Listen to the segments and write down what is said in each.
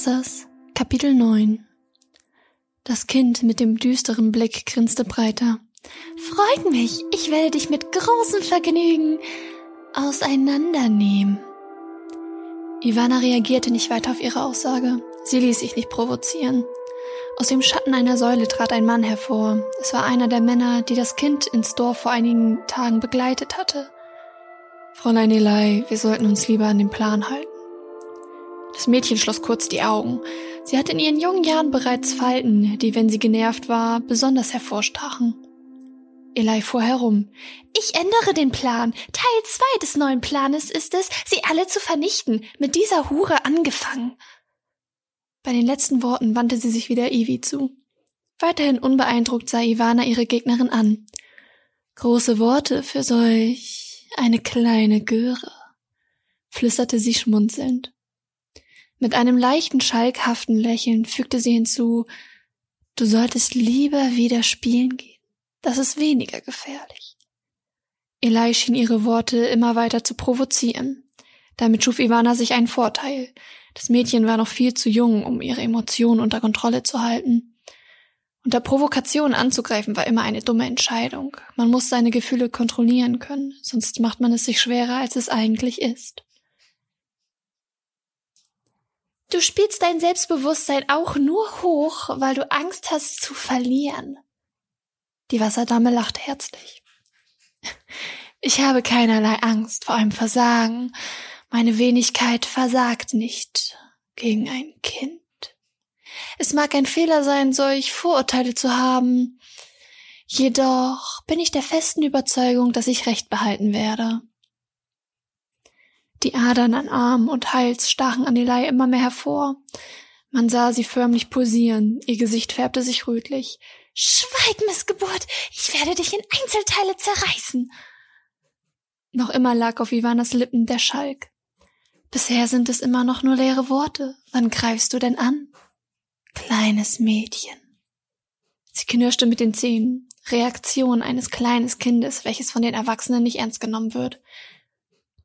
Wassers, Kapitel 9 Das Kind mit dem düsteren Blick grinste breiter. Freut mich, ich werde dich mit großem Vergnügen auseinandernehmen. Ivana reagierte nicht weiter auf ihre Aussage. Sie ließ sich nicht provozieren. Aus dem Schatten einer Säule trat ein Mann hervor. Es war einer der Männer, die das Kind ins Dorf vor einigen Tagen begleitet hatte. Fräulein Eli, wir sollten uns lieber an den Plan halten. Das Mädchen schloss kurz die Augen. Sie hatte in ihren jungen Jahren bereits Falten, die, wenn sie genervt war, besonders hervorstachen. Eli fuhr herum. Ich ändere den Plan. Teil zwei des neuen Planes ist es, sie alle zu vernichten, mit dieser Hure angefangen. Bei den letzten Worten wandte sie sich wieder Ivy zu. Weiterhin unbeeindruckt sah Ivana ihre Gegnerin an. Große Worte für solch eine kleine Göre, flüsterte sie schmunzelnd. Mit einem leichten, schalkhaften Lächeln fügte sie hinzu, du solltest lieber wieder spielen gehen. Das ist weniger gefährlich. Eli schien ihre Worte immer weiter zu provozieren. Damit schuf Ivana sich einen Vorteil. Das Mädchen war noch viel zu jung, um ihre Emotionen unter Kontrolle zu halten. Unter Provokation anzugreifen war immer eine dumme Entscheidung. Man muss seine Gefühle kontrollieren können, sonst macht man es sich schwerer, als es eigentlich ist. Du spielst dein Selbstbewusstsein auch nur hoch, weil du Angst hast zu verlieren. Die Wasserdame lachte herzlich. Ich habe keinerlei Angst vor einem Versagen. Meine Wenigkeit versagt nicht gegen ein Kind. Es mag ein Fehler sein, solch Vorurteile zu haben. Jedoch bin ich der festen Überzeugung, dass ich Recht behalten werde. Die Adern an Arm und Hals stachen an Eli immer mehr hervor. Man sah sie förmlich pulsieren, ihr Gesicht färbte sich rötlich. Schweig, Missgeburt, ich werde dich in Einzelteile zerreißen. Noch immer lag auf Ivanas Lippen der Schalk. Bisher sind es immer noch nur leere Worte. Wann greifst du denn an? Kleines Mädchen. Sie knirschte mit den Zähnen. Reaktion eines kleines Kindes, welches von den Erwachsenen nicht ernst genommen wird.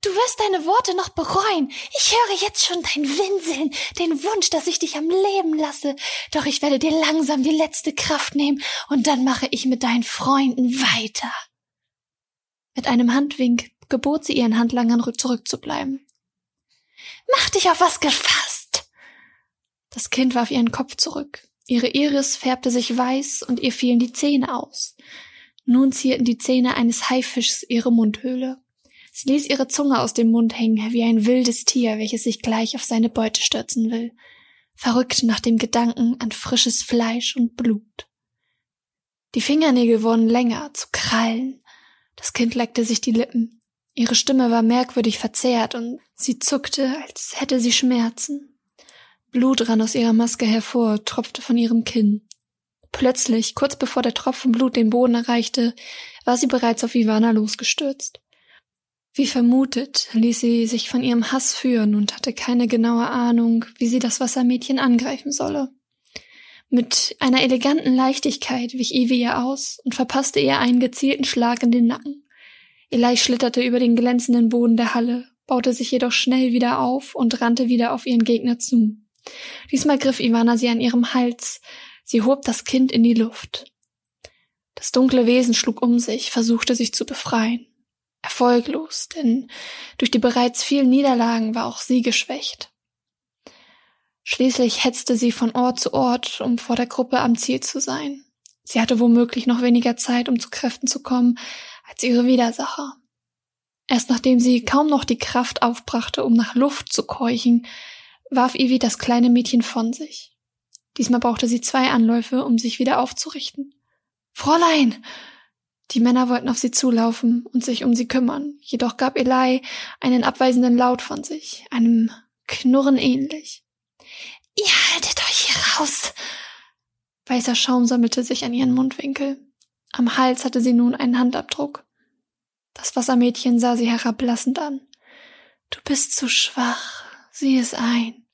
Du wirst deine Worte noch bereuen. Ich höre jetzt schon dein Winseln, den Wunsch, dass ich dich am Leben lasse. Doch ich werde dir langsam die letzte Kraft nehmen und dann mache ich mit deinen Freunden weiter. Mit einem Handwink gebot sie ihren Handlangern zurückzubleiben. Mach dich auf was gefasst! Das Kind warf ihren Kopf zurück. Ihre Iris färbte sich weiß und ihr fielen die Zähne aus. Nun zierten die Zähne eines Haifischs ihre Mundhöhle. Sie ließ ihre Zunge aus dem Mund hängen, wie ein wildes Tier, welches sich gleich auf seine Beute stürzen will, verrückt nach dem Gedanken an frisches Fleisch und Blut. Die Fingernägel wurden länger, zu Krallen. Das Kind leckte sich die Lippen. Ihre Stimme war merkwürdig verzerrt und sie zuckte, als hätte sie Schmerzen. Blut rann aus ihrer Maske hervor, tropfte von ihrem Kinn. Plötzlich, kurz bevor der Tropfen Blut den Boden erreichte, war sie bereits auf Ivana losgestürzt. Wie vermutet, ließ sie sich von ihrem Hass führen und hatte keine genaue Ahnung, wie sie das Wassermädchen angreifen solle. Mit einer eleganten Leichtigkeit wich Ivy ihr aus und verpasste ihr einen gezielten Schlag in den Nacken. Eli schlitterte über den glänzenden Boden der Halle, baute sich jedoch schnell wieder auf und rannte wieder auf ihren Gegner zu. Diesmal griff Ivana sie an ihrem Hals. Sie hob das Kind in die Luft. Das dunkle Wesen schlug um sich, versuchte sich zu befreien erfolglos, denn durch die bereits vielen Niederlagen war auch sie geschwächt. Schließlich hetzte sie von Ort zu Ort, um vor der Gruppe am Ziel zu sein. Sie hatte womöglich noch weniger Zeit, um zu Kräften zu kommen, als ihre Widersacher. Erst nachdem sie kaum noch die Kraft aufbrachte, um nach Luft zu keuchen, warf Ivy das kleine Mädchen von sich. Diesmal brauchte sie zwei Anläufe, um sich wieder aufzurichten. Fräulein! Die Männer wollten auf sie zulaufen und sich um sie kümmern, jedoch gab Eli einen abweisenden Laut von sich, einem Knurren ähnlich. Ihr haltet euch hier raus! Weißer Schaum sammelte sich an ihren Mundwinkel. Am Hals hatte sie nun einen Handabdruck. Das Wassermädchen sah sie herablassend an. Du bist zu schwach. Sieh es ein.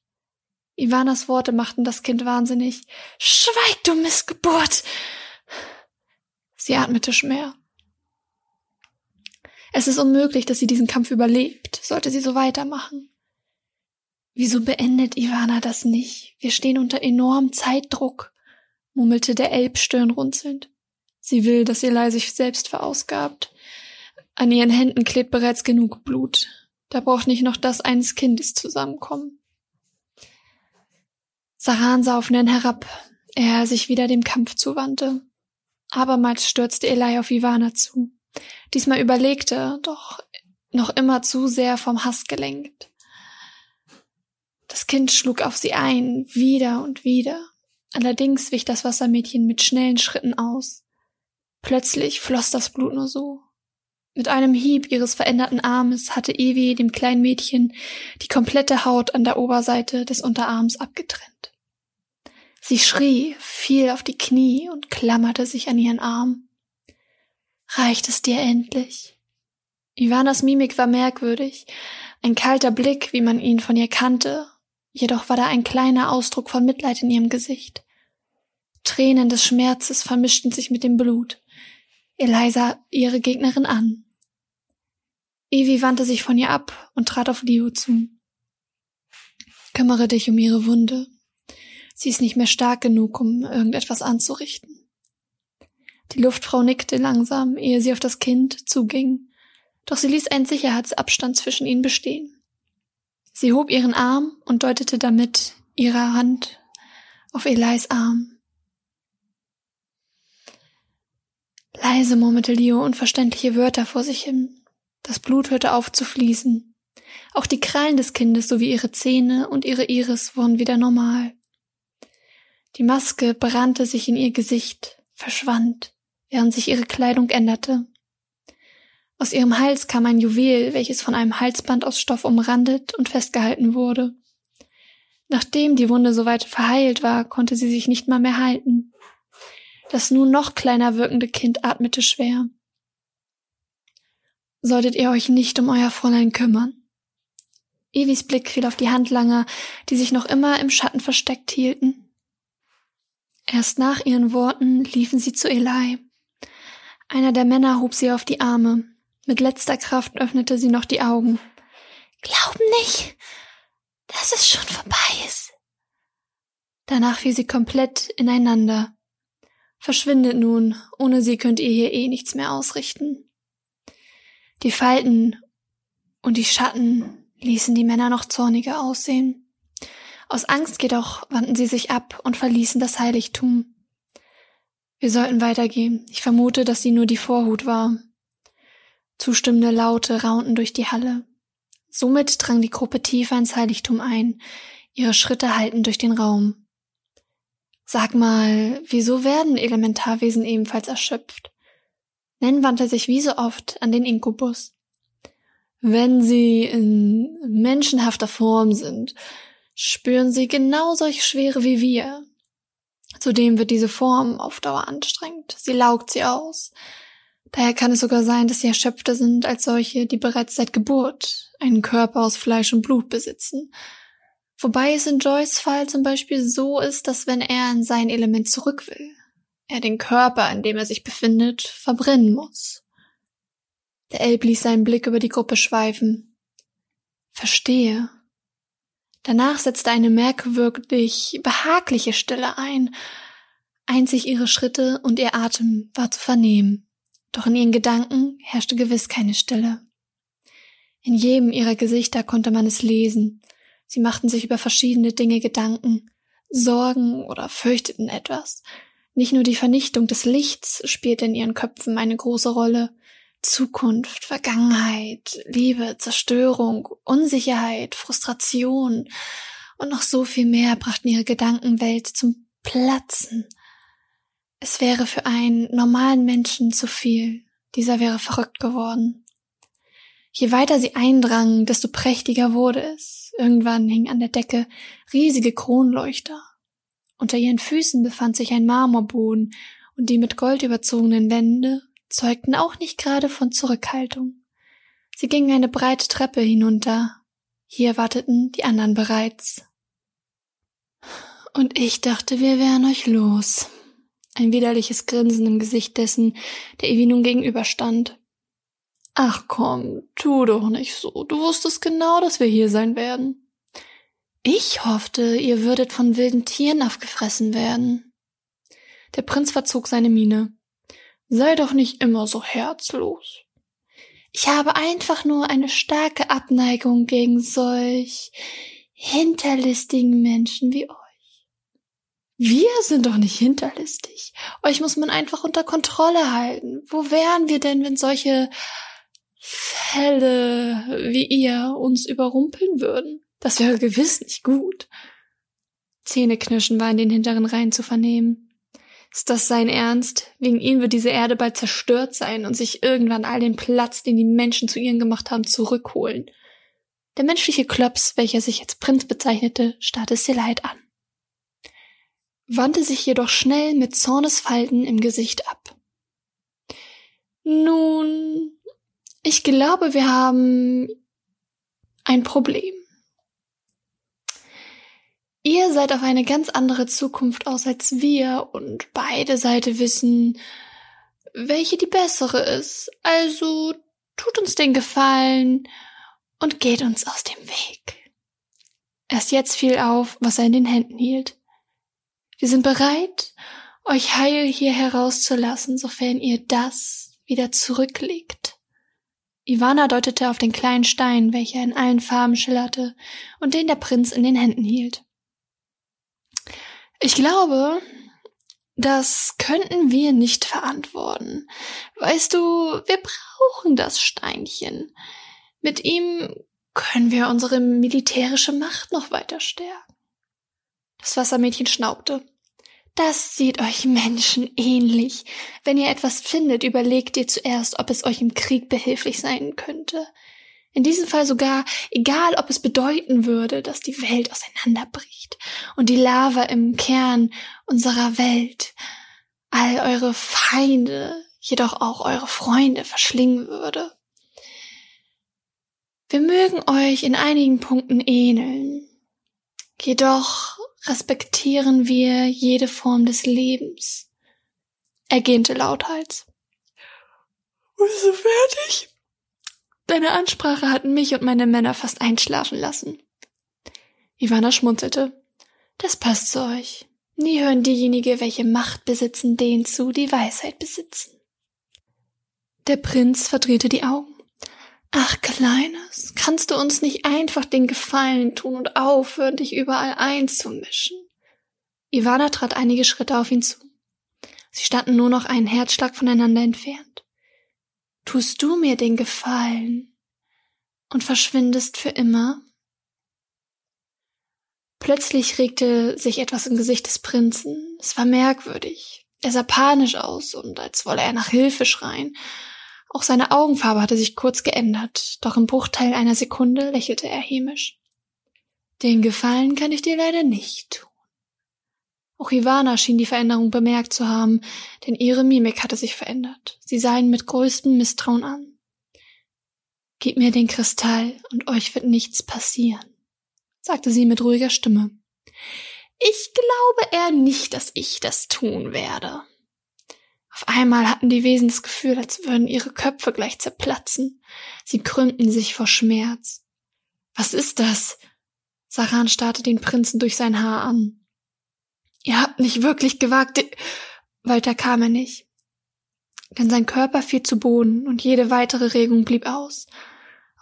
Ivanas Worte machten das Kind wahnsinnig. Schweig, du Missgeburt! Sie atmete schwer. Es ist unmöglich, dass sie diesen Kampf überlebt, sollte sie so weitermachen. Wieso beendet Ivana das nicht? Wir stehen unter enormem Zeitdruck, murmelte der Elb stirnrunzelnd. Sie will, dass Eli sich selbst verausgabt. An ihren Händen klebt bereits genug Blut. Da braucht nicht noch das eines Kindes zusammenkommen. Saran sah auf Nen herab, er sich wieder dem Kampf zuwandte. Abermals stürzte Eli auf Ivana zu. Diesmal überlegte, doch noch immer zu sehr vom Hass gelenkt. Das Kind schlug auf sie ein, wieder und wieder. Allerdings wich das Wassermädchen mit schnellen Schritten aus. Plötzlich floss das Blut nur so. Mit einem Hieb ihres veränderten Armes hatte Evi dem kleinen Mädchen die komplette Haut an der Oberseite des Unterarms abgetrennt. Sie schrie, fiel auf die Knie und klammerte sich an ihren Arm. Reicht es dir endlich? Ivanas Mimik war merkwürdig, ein kalter Blick, wie man ihn von ihr kannte, Jedoch war da ein kleiner Ausdruck von Mitleid in ihrem Gesicht. Tränen des Schmerzes vermischten sich mit dem Blut. Eliza ihre Gegnerin an. Evie wandte sich von ihr ab und trat auf Leo zu. Kümmere dich um ihre Wunde. Sie ist nicht mehr stark genug, um irgendetwas anzurichten. Die Luftfrau nickte langsam, ehe sie auf das Kind zuging, doch sie ließ einen Sicherheitsabstand zwischen ihnen bestehen. Sie hob ihren Arm und deutete damit ihre Hand auf Elis Arm. Leise murmelte Leo unverständliche Wörter vor sich hin. Das Blut hörte auf zu fließen. Auch die Krallen des Kindes sowie ihre Zähne und ihre Iris wurden wieder normal. Die Maske brannte sich in ihr Gesicht, verschwand, während sich ihre Kleidung änderte. Aus ihrem Hals kam ein Juwel, welches von einem Halsband aus Stoff umrandet und festgehalten wurde. Nachdem die Wunde soweit verheilt war, konnte sie sich nicht mal mehr halten. Das nun noch kleiner wirkende Kind atmete schwer. Solltet ihr euch nicht um euer Fräulein kümmern? Evis Blick fiel auf die Handlanger, die sich noch immer im Schatten versteckt hielten. Erst nach ihren Worten liefen sie zu Eli. Einer der Männer hob sie auf die Arme. Mit letzter Kraft öffnete sie noch die Augen. Glaub nicht, dass es schon vorbei ist. Danach fiel sie komplett ineinander. Verschwindet nun, ohne sie könnt ihr hier eh nichts mehr ausrichten. Die Falten und die Schatten ließen die Männer noch zorniger aussehen. Aus Angst jedoch wandten sie sich ab und verließen das Heiligtum. Wir sollten weitergehen. Ich vermute, dass sie nur die Vorhut war. Zustimmende Laute raunten durch die Halle. Somit drang die Gruppe tiefer ins Heiligtum ein. Ihre Schritte hallten durch den Raum. Sag mal, wieso werden Elementarwesen ebenfalls erschöpft? Nen wandte sich wie so oft an den Inkubus. Wenn sie in menschenhafter Form sind, spüren sie genau solch Schwere wie wir. Zudem wird diese Form auf Dauer anstrengend. Sie laugt sie aus. Daher kann es sogar sein, dass sie erschöpfter sind als solche, die bereits seit Geburt einen Körper aus Fleisch und Blut besitzen. Wobei es in Joyce Fall zum Beispiel so ist, dass wenn er in sein Element zurück will, er den Körper, in dem er sich befindet, verbrennen muss. Der Elb ließ seinen Blick über die Gruppe schweifen. Verstehe. Danach setzte eine merkwürdig behagliche Stille ein. Einzig ihre Schritte und ihr Atem war zu vernehmen. Doch in ihren Gedanken herrschte gewiss keine Stille. In jedem ihrer Gesichter konnte man es lesen. Sie machten sich über verschiedene Dinge Gedanken, Sorgen oder fürchteten etwas. Nicht nur die Vernichtung des Lichts spielte in ihren Köpfen eine große Rolle. Zukunft, Vergangenheit, Liebe, Zerstörung, Unsicherheit, Frustration und noch so viel mehr brachten ihre Gedankenwelt zum Platzen. Es wäre für einen normalen Menschen zu viel. Dieser wäre verrückt geworden. Je weiter sie eindrangen, desto prächtiger wurde es. Irgendwann hing an der Decke riesige Kronleuchter. Unter ihren Füßen befand sich ein Marmorboden und die mit Gold überzogenen Wände zeugten auch nicht gerade von Zurückhaltung. Sie gingen eine breite Treppe hinunter. Hier warteten die anderen bereits. Und ich dachte, wir wären euch los. Ein widerliches Grinsen im Gesicht dessen, der Evi nun gegenüberstand. Ach komm, tu doch nicht so. Du wusstest genau, dass wir hier sein werden. Ich hoffte, ihr würdet von wilden Tieren aufgefressen werden. Der Prinz verzog seine Miene. Sei doch nicht immer so herzlos. Ich habe einfach nur eine starke Abneigung gegen solch hinterlistigen Menschen wie euch. Wir sind doch nicht hinterlistig. Euch muss man einfach unter Kontrolle halten. Wo wären wir denn, wenn solche Fälle wie ihr uns überrumpeln würden? Das wäre gewiss nicht gut. Zähneknirschen war in den hinteren Reihen zu vernehmen. Ist das sein Ernst? Wegen ihm wird diese Erde bald zerstört sein und sich irgendwann all den Platz, den die Menschen zu ihnen gemacht haben, zurückholen. Der menschliche Klops, welcher sich als Prinz bezeichnete, starrte Seleit an, wandte sich jedoch schnell mit Zornesfalten im Gesicht ab. Nun, ich glaube, wir haben ein Problem. Ihr seid auf eine ganz andere Zukunft aus als wir und beide Seite wissen, welche die bessere ist. Also tut uns den Gefallen und geht uns aus dem Weg. Erst jetzt fiel auf, was er in den Händen hielt. Wir sind bereit, euch heil hier herauszulassen, sofern ihr das wieder zurücklegt. Ivana deutete auf den kleinen Stein, welcher in allen Farben schillerte und den der Prinz in den Händen hielt. Ich glaube, das könnten wir nicht verantworten. Weißt du, wir brauchen das Steinchen. Mit ihm können wir unsere militärische Macht noch weiter stärken. Das Wassermädchen schnaubte. Das sieht euch Menschen ähnlich. Wenn ihr etwas findet, überlegt ihr zuerst, ob es euch im Krieg behilflich sein könnte. In diesem Fall sogar, egal ob es bedeuten würde, dass die Welt auseinanderbricht und die Lava im Kern unserer Welt all eure Feinde, jedoch auch eure Freunde verschlingen würde. Wir mögen euch in einigen Punkten ähneln, jedoch respektieren wir jede Form des Lebens. Er gähnte lauthals. Bist du fertig? Deine Ansprache hat mich und meine Männer fast einschlafen lassen. Ivana schmunzelte. Das passt zu euch. Nie hören diejenigen, welche Macht besitzen, denen zu, die Weisheit besitzen. Der Prinz verdrehte die Augen. Ach, Kleines, kannst du uns nicht einfach den Gefallen tun und aufhören, dich überall einzumischen? Ivana trat einige Schritte auf ihn zu. Sie standen nur noch einen Herzschlag voneinander entfernt tust du mir den Gefallen und verschwindest für immer? Plötzlich regte sich etwas im Gesicht des Prinzen. Es war merkwürdig. Er sah panisch aus und als wolle er nach Hilfe schreien. Auch seine Augenfarbe hatte sich kurz geändert, doch im Bruchteil einer Sekunde lächelte er hämisch. Den Gefallen kann ich dir leider nicht tun. Auch Ivana schien die Veränderung bemerkt zu haben, denn ihre Mimik hatte sich verändert. Sie sah ihn mit größtem Misstrauen an. Gib mir den Kristall und euch wird nichts passieren, sagte sie mit ruhiger Stimme. Ich glaube eher nicht, dass ich das tun werde. Auf einmal hatten die Wesen das Gefühl, als würden ihre Köpfe gleich zerplatzen. Sie krümmten sich vor Schmerz. Was ist das? Saran starrte den Prinzen durch sein Haar an. Ihr habt nicht wirklich gewagt. Weiter kam er nicht. Denn sein Körper fiel zu Boden und jede weitere Regung blieb aus.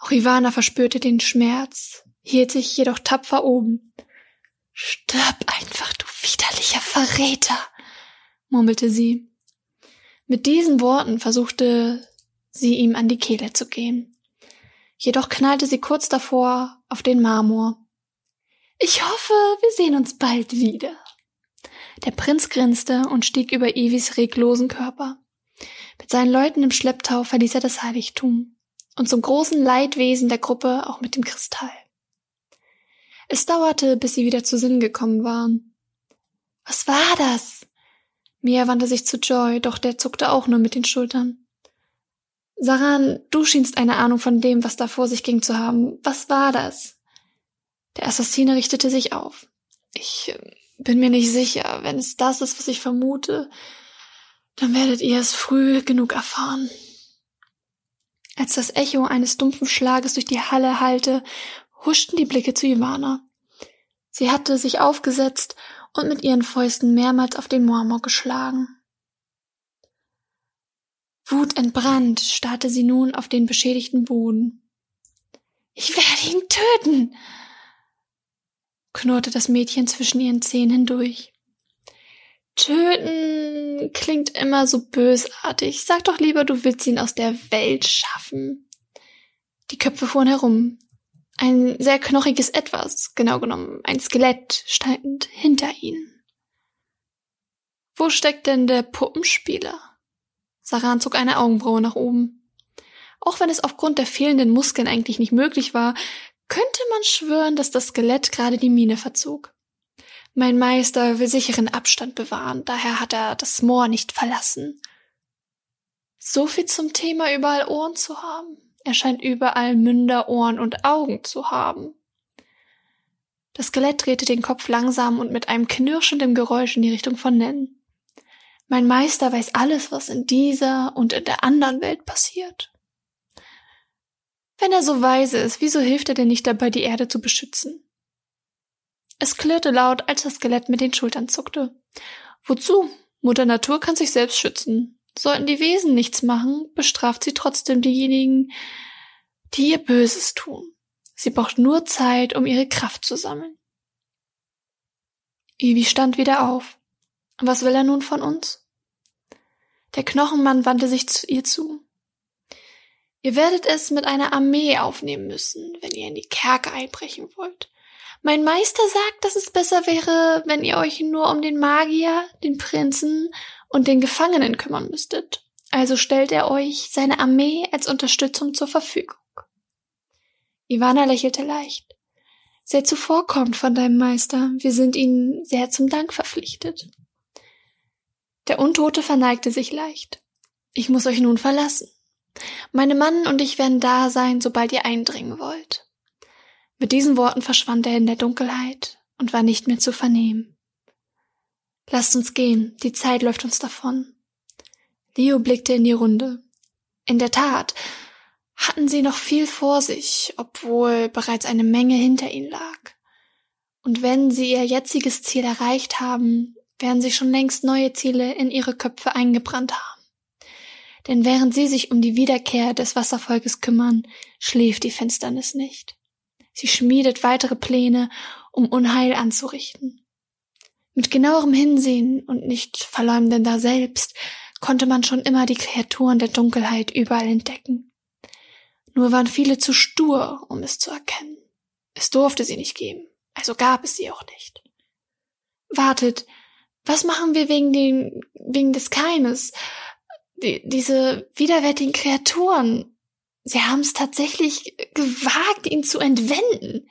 Auch Ivana verspürte den Schmerz, hielt sich jedoch tapfer oben. Stirb einfach, du widerlicher Verräter, murmelte sie. Mit diesen Worten versuchte sie ihm an die Kehle zu gehen. Jedoch knallte sie kurz davor auf den Marmor. Ich hoffe, wir sehen uns bald wieder. Der Prinz grinste und stieg über Evis reglosen Körper. Mit seinen Leuten im Schlepptau verließ er das Heiligtum. Und zum großen Leidwesen der Gruppe auch mit dem Kristall. Es dauerte, bis sie wieder zu Sinn gekommen waren. Was war das? Mia wandte sich zu Joy, doch der zuckte auch nur mit den Schultern. Saran, du schienst eine Ahnung von dem, was da vor sich ging zu haben. Was war das? Der Assassine richtete sich auf. Ich ähm, bin mir nicht sicher. Wenn es das ist, was ich vermute, dann werdet ihr es früh genug erfahren. Als das Echo eines dumpfen Schlages durch die Halle hallte, huschten die Blicke zu Ivana. Sie hatte sich aufgesetzt und mit ihren Fäusten mehrmals auf den Marmor geschlagen. Wutentbrannt starrte sie nun auf den beschädigten Boden. Ich werde ihn töten, knurrte das Mädchen zwischen ihren Zähnen hindurch. Töten klingt immer so bösartig. Sag doch lieber, du willst ihn aus der Welt schaffen. Die Köpfe fuhren herum. Ein sehr knochiges Etwas, genau genommen ein Skelett, stand hinter ihnen. Wo steckt denn der Puppenspieler? Saran zog eine Augenbraue nach oben. Auch wenn es aufgrund der fehlenden Muskeln eigentlich nicht möglich war, könnte man schwören, dass das Skelett gerade die Miene verzog. Mein Meister will sicheren Abstand bewahren, daher hat er das Moor nicht verlassen. So viel zum Thema überall Ohren zu haben. Er scheint überall Münder, Ohren und Augen zu haben. Das Skelett drehte den Kopf langsam und mit einem knirschenden Geräusch in die Richtung von Nen. Mein Meister weiß alles, was in dieser und in der anderen Welt passiert. Wenn er so weise ist, wieso hilft er denn nicht dabei, die Erde zu beschützen? Es klirrte laut, als das Skelett mit den Schultern zuckte. Wozu? Mutter Natur kann sich selbst schützen. Sollten die Wesen nichts machen, bestraft sie trotzdem diejenigen, die ihr Böses tun. Sie braucht nur Zeit, um ihre Kraft zu sammeln. Ivi stand wieder auf. Was will er nun von uns? Der Knochenmann wandte sich zu ihr zu. Ihr werdet es mit einer Armee aufnehmen müssen, wenn ihr in die Kerke einbrechen wollt. Mein Meister sagt, dass es besser wäre, wenn ihr euch nur um den Magier, den Prinzen und den Gefangenen kümmern müsstet. Also stellt er euch seine Armee als Unterstützung zur Verfügung. Ivana lächelte leicht. Sehr zuvorkommt von deinem Meister. Wir sind ihnen sehr zum Dank verpflichtet. Der Untote verneigte sich leicht. Ich muss euch nun verlassen. Meine Mann und ich werden da sein, sobald ihr eindringen wollt. Mit diesen Worten verschwand er in der Dunkelheit und war nicht mehr zu vernehmen. Lasst uns gehen, die Zeit läuft uns davon. Leo blickte in die Runde. In der Tat hatten sie noch viel vor sich, obwohl bereits eine Menge hinter ihnen lag. Und wenn sie ihr jetziges Ziel erreicht haben, werden sie schon längst neue Ziele in ihre Köpfe eingebrannt haben. Denn während sie sich um die Wiederkehr des Wasservolkes kümmern, schläft die Finsternis nicht. Sie schmiedet weitere Pläne, um Unheil anzurichten. Mit genauerem Hinsehen und nicht verleumdender selbst konnte man schon immer die Kreaturen der Dunkelheit überall entdecken. Nur waren viele zu stur, um es zu erkennen. Es durfte sie nicht geben, also gab es sie auch nicht. Wartet, was machen wir wegen den, wegen des Keimes? Die, diese widerwärtigen Kreaturen. Sie haben es tatsächlich gewagt, ihn zu entwenden,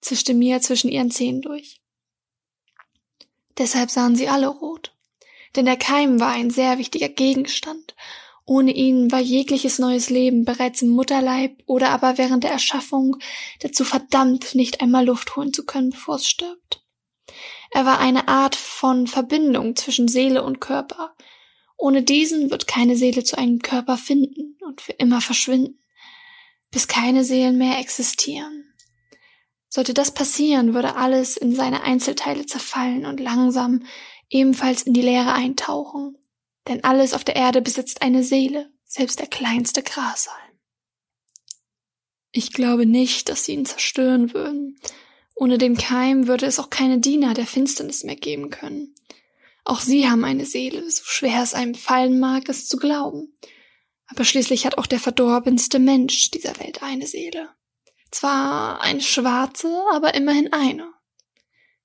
zischte Mia zwischen ihren Zähnen durch. Deshalb sahen sie alle rot. Denn der Keim war ein sehr wichtiger Gegenstand. Ohne ihn war jegliches neues Leben bereits im Mutterleib oder aber während der Erschaffung dazu verdammt, nicht einmal Luft holen zu können, bevor es stirbt. Er war eine Art von Verbindung zwischen Seele und Körper. Ohne diesen wird keine Seele zu einem Körper finden und für immer verschwinden, bis keine Seelen mehr existieren. Sollte das passieren, würde alles in seine Einzelteile zerfallen und langsam ebenfalls in die Leere eintauchen. Denn alles auf der Erde besitzt eine Seele, selbst der kleinste Grashalm. Ich glaube nicht, dass sie ihn zerstören würden, ohne den Keim würde es auch keine Diener der Finsternis mehr geben können. Auch sie haben eine Seele, so schwer es einem fallen mag, es zu glauben. Aber schließlich hat auch der verdorbenste Mensch dieser Welt eine Seele. Zwar eine schwarze, aber immerhin eine.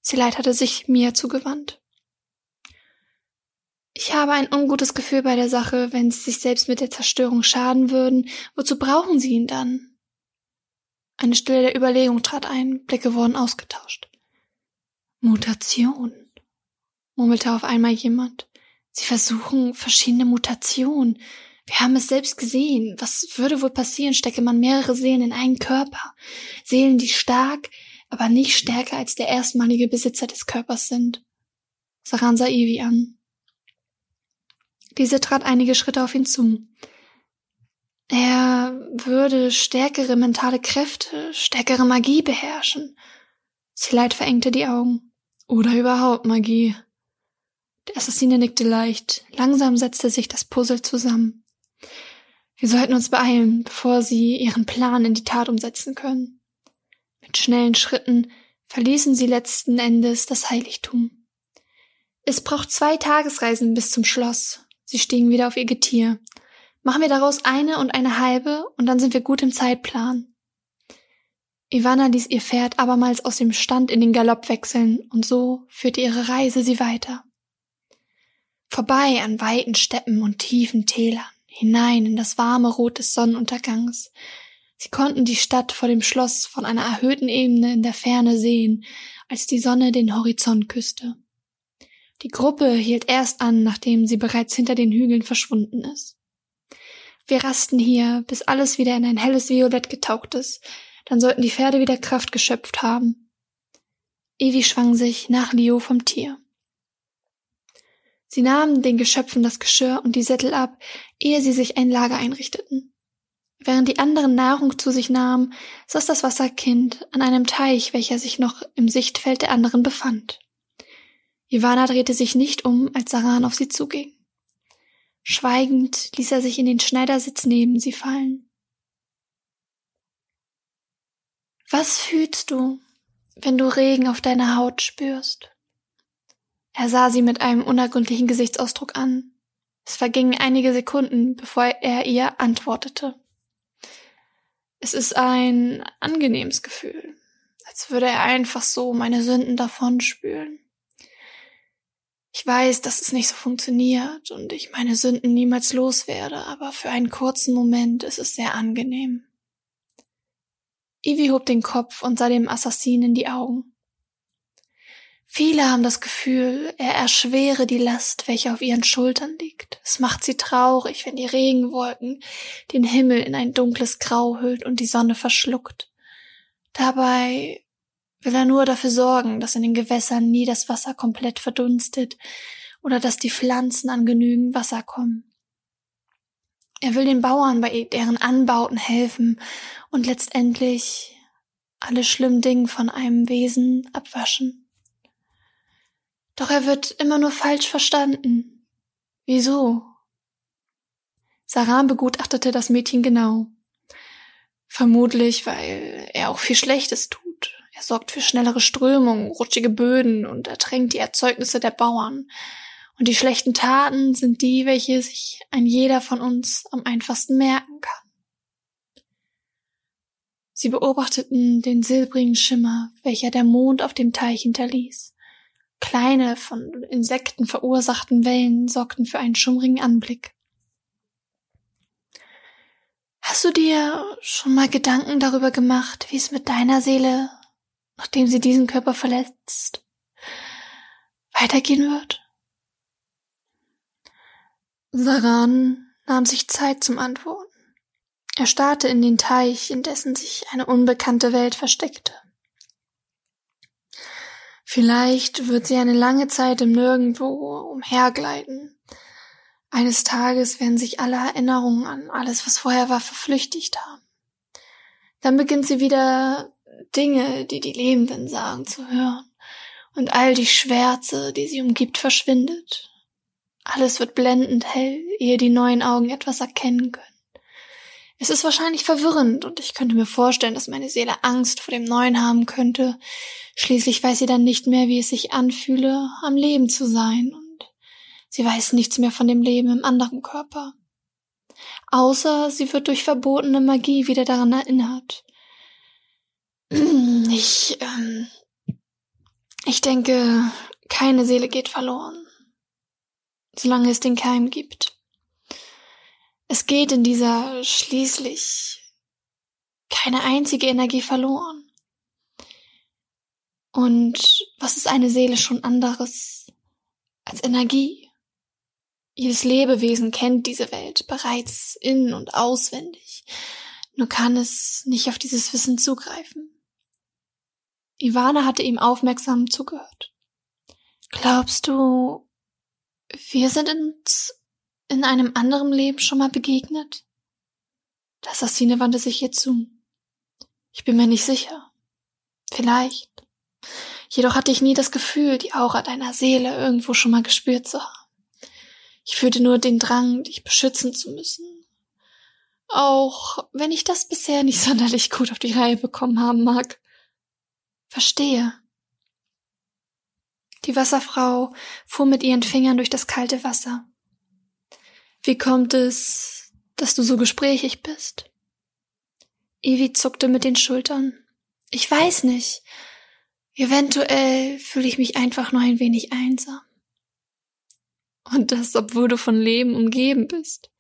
Sileit hatte sich mir zugewandt. Ich habe ein ungutes Gefühl bei der Sache, wenn sie sich selbst mit der Zerstörung schaden würden. Wozu brauchen sie ihn dann? Eine Stille der Überlegung trat ein, Blicke wurden ausgetauscht. Mutation, murmelte auf einmal jemand. Sie versuchen verschiedene Mutationen. Wir haben es selbst gesehen. Was würde wohl passieren, stecke man mehrere Seelen in einen Körper? Seelen, die stark, aber nicht stärker als der erstmalige Besitzer des Körpers sind. Saran sah Ivy an. Diese trat einige Schritte auf ihn zu. Er würde stärkere mentale Kräfte, stärkere Magie beherrschen. Silite verengte die Augen. Oder überhaupt Magie. Der Assassine nickte leicht. Langsam setzte sich das Puzzle zusammen. Wir sollten uns beeilen, bevor sie ihren Plan in die Tat umsetzen können. Mit schnellen Schritten verließen sie letzten Endes das Heiligtum. Es braucht zwei Tagesreisen bis zum Schloss. Sie stiegen wieder auf ihr Getier. Machen wir daraus eine und eine halbe und dann sind wir gut im Zeitplan. Ivana ließ ihr Pferd abermals aus dem Stand in den Galopp wechseln und so führte ihre Reise sie weiter vorbei an weiten Steppen und tiefen Tälern, hinein in das warme Rot des Sonnenuntergangs. Sie konnten die Stadt vor dem Schloss von einer erhöhten Ebene in der Ferne sehen, als die Sonne den Horizont küsste. Die Gruppe hielt erst an, nachdem sie bereits hinter den Hügeln verschwunden ist. Wir rasten hier, bis alles wieder in ein helles Violett getaucht ist, dann sollten die Pferde wieder Kraft geschöpft haben. Evi schwang sich nach Leo vom Tier. Sie nahmen den Geschöpfen das Geschirr und die Sättel ab, ehe sie sich ein Lager einrichteten. Während die anderen Nahrung zu sich nahmen, saß das Wasserkind an einem Teich, welcher sich noch im Sichtfeld der anderen befand. Ivana drehte sich nicht um, als Saran auf sie zuging. Schweigend ließ er sich in den Schneidersitz neben sie fallen. Was fühlst du, wenn du Regen auf deiner Haut spürst? Er sah sie mit einem unergründlichen Gesichtsausdruck an. Es vergingen einige Sekunden, bevor er ihr antwortete. Es ist ein angenehmes Gefühl, als würde er einfach so meine Sünden davonspülen. Ich weiß, dass es nicht so funktioniert und ich meine Sünden niemals loswerde, aber für einen kurzen Moment ist es sehr angenehm. Ivy hob den Kopf und sah dem Assassinen in die Augen. Viele haben das Gefühl, er erschwere die Last, welche auf ihren Schultern liegt. Es macht sie traurig, wenn die Regenwolken den Himmel in ein dunkles Grau hüllt und die Sonne verschluckt. Dabei will er nur dafür sorgen, dass in den Gewässern nie das Wasser komplett verdunstet oder dass die Pflanzen an genügend Wasser kommen. Er will den Bauern bei deren Anbauten helfen und letztendlich alle schlimmen Dinge von einem Wesen abwaschen. Doch er wird immer nur falsch verstanden. Wieso? Saran begutachtete das Mädchen genau. Vermutlich, weil er auch viel Schlechtes tut. Er sorgt für schnellere Strömungen, rutschige Böden und ertränkt die Erzeugnisse der Bauern. Und die schlechten Taten sind die, welche sich ein jeder von uns am einfachsten merken kann. Sie beobachteten den silbrigen Schimmer, welcher der Mond auf dem Teich hinterließ. Kleine, von Insekten verursachten Wellen sorgten für einen schummrigen Anblick. Hast du dir schon mal Gedanken darüber gemacht, wie es mit deiner Seele, nachdem sie diesen Körper verletzt, weitergehen wird? Saran nahm sich Zeit zum Antworten. Er starrte in den Teich, in dessen sich eine unbekannte Welt versteckte. Vielleicht wird sie eine lange Zeit im Nirgendwo umhergleiten. Eines Tages werden sich alle Erinnerungen an alles, was vorher war, verflüchtigt haben. Dann beginnt sie wieder Dinge, die die Lebenden sagen, zu hören. Und all die Schwärze, die sie umgibt, verschwindet. Alles wird blendend hell, ehe die neuen Augen etwas erkennen können. Es ist wahrscheinlich verwirrend und ich könnte mir vorstellen, dass meine Seele Angst vor dem Neuen haben könnte. Schließlich weiß sie dann nicht mehr, wie es sich anfühle, am Leben zu sein und sie weiß nichts mehr von dem Leben im anderen Körper. Außer sie wird durch verbotene Magie wieder daran erinnert. Ich, ähm, ich denke, keine Seele geht verloren, solange es den Keim gibt. Es geht in dieser schließlich keine einzige Energie verloren. Und was ist eine Seele schon anderes als Energie? Jedes Lebewesen kennt diese Welt bereits in und auswendig, nur kann es nicht auf dieses Wissen zugreifen. Ivana hatte ihm aufmerksam zugehört. Glaubst du, wir sind uns in einem anderen Leben schon mal begegnet? Der Assassine wandte sich ihr zu. Ich bin mir nicht sicher. Vielleicht. Jedoch hatte ich nie das Gefühl, die Aura deiner Seele irgendwo schon mal gespürt zu haben. Ich fühlte nur den Drang, dich beschützen zu müssen. Auch wenn ich das bisher nicht sonderlich gut auf die Reihe bekommen haben mag. Verstehe. Die Wasserfrau fuhr mit ihren Fingern durch das kalte Wasser. Wie kommt es, dass du so gesprächig bist? Evi zuckte mit den Schultern. Ich weiß nicht. Eventuell fühle ich mich einfach nur ein wenig einsam. Und das, obwohl du von Leben umgeben bist.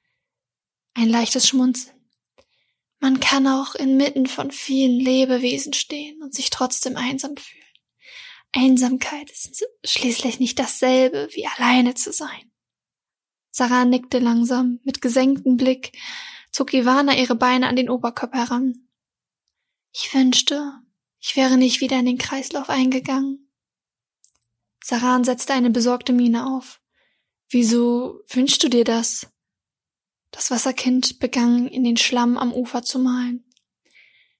Ein leichtes Schmunzeln. Man kann auch inmitten von vielen Lebewesen stehen und sich trotzdem einsam fühlen. Einsamkeit ist schließlich nicht dasselbe wie alleine zu sein. Sarah nickte langsam, mit gesenktem Blick zog Ivana ihre Beine an den Oberkörper heran. Ich wünschte, ich wäre nicht wieder in den Kreislauf eingegangen. Saran setzte eine besorgte Miene auf. Wieso wünschst du dir das? Das Wasserkind begann in den Schlamm am Ufer zu malen.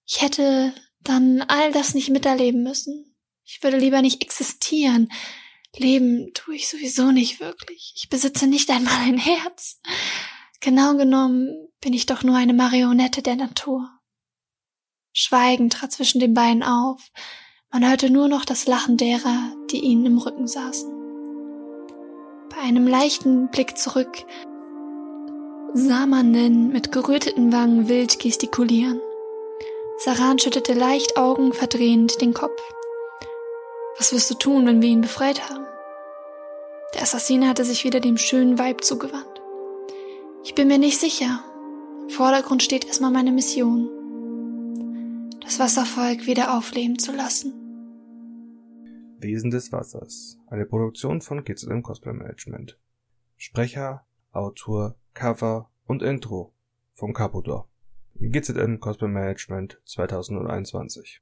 Ich hätte dann all das nicht miterleben müssen. Ich würde lieber nicht existieren. Leben tue ich sowieso nicht wirklich. Ich besitze nicht einmal ein Herz. Genau genommen bin ich doch nur eine Marionette der Natur. Schweigen trat zwischen den beiden auf. Man hörte nur noch das Lachen derer, die ihnen im Rücken saßen. Bei einem leichten Blick zurück sah man den mit geröteten Wangen wild gestikulieren. Saran schüttete leicht augenverdrehend den Kopf. Was wirst du tun, wenn wir ihn befreit haben? Der Assassine hatte sich wieder dem schönen Weib zugewandt. Ich bin mir nicht sicher. Im Vordergrund steht erstmal meine Mission. Das Wasservolk wieder aufleben zu lassen. Wesen des Wassers. Eine Produktion von GZM Cosplay Management. Sprecher, Autor, Cover und Intro von Capodor. GZM Cosplay Management 2021